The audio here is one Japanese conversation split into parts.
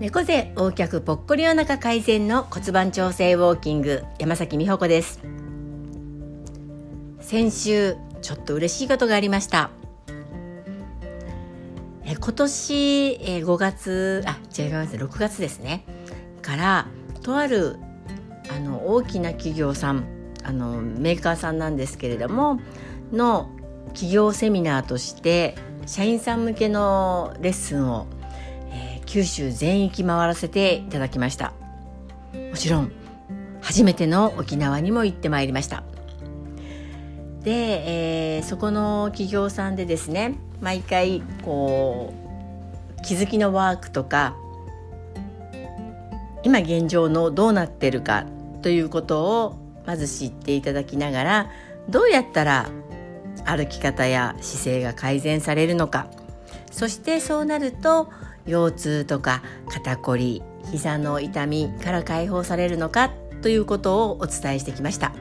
猫背横脚ぽっこりお腹改善の骨盤調整ウォーキング山崎美穂子です。先週ちょっと嬉しいことがありました。え今年え5月あ違います6月ですね。からとあるあの大きな企業さんあのメーカーさんなんですけれどもの企業セミナーとして社員さん向けのレッスンを九州全域回らせていただきました。もちろん初めての沖縄にも行ってまいりました。で、えー、そこの企業さんでですね毎回こう気づきのワークとか今現状のどうなってるかということをまず知っていただきながらどうやったら歩き方や姿勢が改善されるのか。そしてそうなると腰痛とか肩こり膝の痛みから解放されるのかということをお伝えしてきました。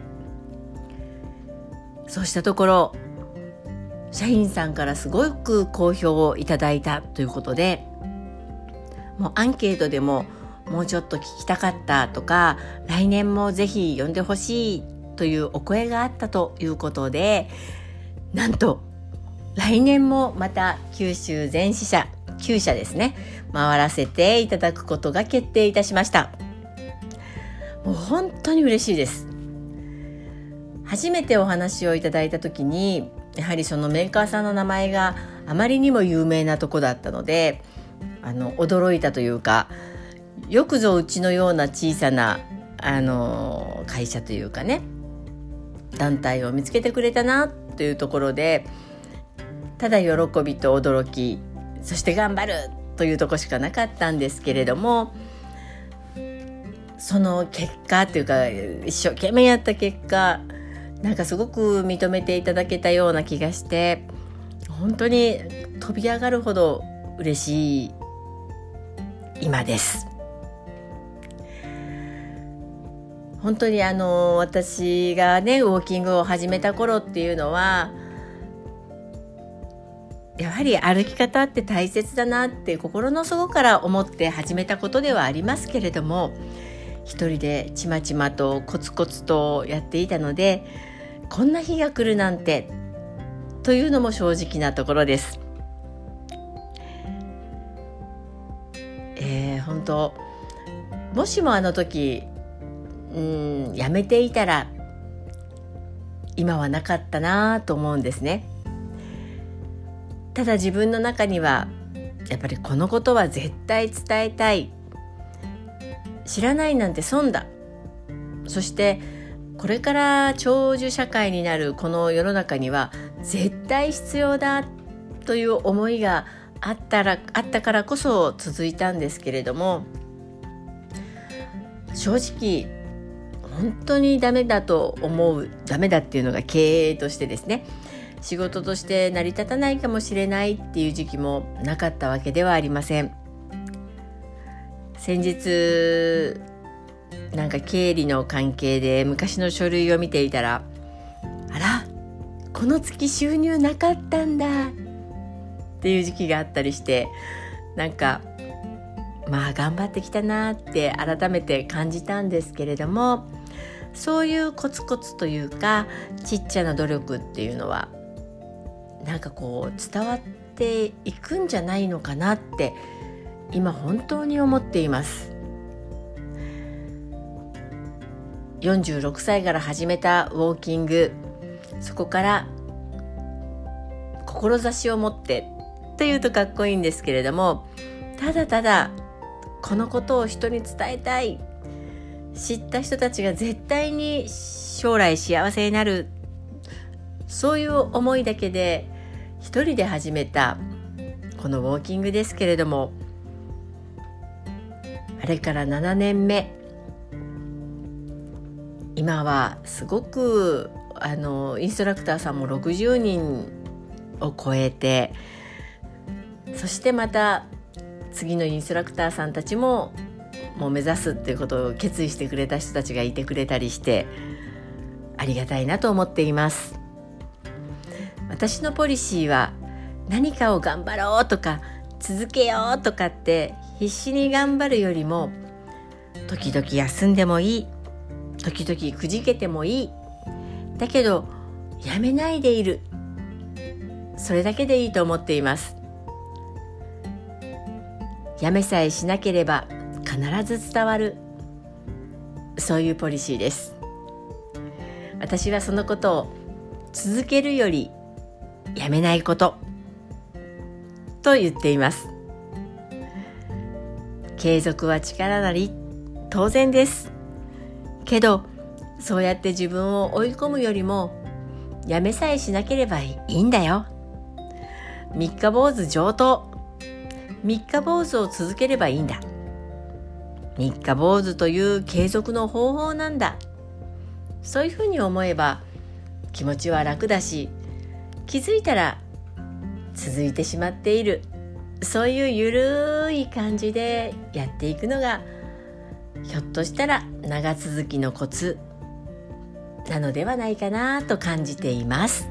そうしたところ社員さんからすごく好評をいただいたということでもうアンケートでももうちょっと聞きたかったとか来年もぜひ呼んでほしいというお声があったということでなんと来年もまた九州全支社9社ですね。回らせていただくことが決定いたしました。もう本当に嬉しいです。初めてお話をいただいた時にやはりそのメーカーさんの名前があまりにも有名なとこだったのであの驚いたというかよくぞうちのような小さなあの会社というかね団体を見つけてくれたなというところでただ喜びと驚きそして頑張るというとこしかなかったんですけれどもその結果というか一生懸命やった結果なんかすごく認めていただけたような気がして本当に飛び上がるほど嬉しい今です。本当にあの私がねウォーキングを始めた頃っていうのはやはり歩き方って大切だなって心の底から思って始めたことではありますけれども一人でちまちまとコツコツとやっていたのでこんな日が来るなんてというのも正直なところです。えー、本当もしもあの時うんやめていたら今はなかったなと思うんですね。ただ自分の中にはやっぱりこのことは絶対伝えたい。知らないなんて損だ。そしてこれから長寿社会になるこの世の中には絶対必要だという思いがあったらあったからこそ続いたんですけれども正直本当にダメだと思うダメだっていうのが経営としてですね。仕事として成り立たないかもしれないっていう時期もなかったわけではありません。先日なんか経理の関係で昔の書類を見ていたらあらこの月収入なかったんだっていう時期があったりしてなんかまあ頑張ってきたなって改めて感じたんですけれどもそういうコツコツというかちっちゃな努力っていうのはなんかこう伝わっていくんじゃないのかなって今本当に思っています。46歳から始めたウォーキング。そこから志を持ってというとかっこいいんですけれどもただただこのことを人に伝えたい。知った人たちが絶対に将来幸せになる。そういう思いだけで一人で始めたこのウォーキングですけれどもあれから7年目。今はすごくあのインストラクターさんも60人を超えてそしてまた次のインストラクターさんたちももう目指すっていうことを決意してくれた人たちがいてくれたりしてありがたいなと思っています。私のポリシーは何かを頑張ろうとか続けようとかって必死に頑張るよりも時々休んでもいい。時々くじけてもいい。だけどやめないでいる。それだけでいいと思っています。やめさえしなければ必ず伝わる。そういうポリシーです。私はそのことを続けるよりやめないこと。と言っています。継続は力なり当然です。けどそうやって自分を追い込むよりもやめさえしなければいいんだよ。三日坊主上等。三日坊主を続ければいいんだ。三日坊主という継続の方法なんだ。そういうふうに思えば気持ちは楽だし気づいたら続いてしまっている。そういうゆるい感じでやっていくのがひょっとしたら長続きのコツなのではないかなと感じています。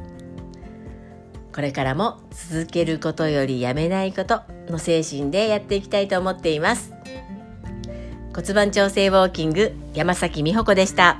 これからも続けることよりやめないことの精神でやっていきたいと思っています。骨盤調整ウォーキング山崎美穂子でした。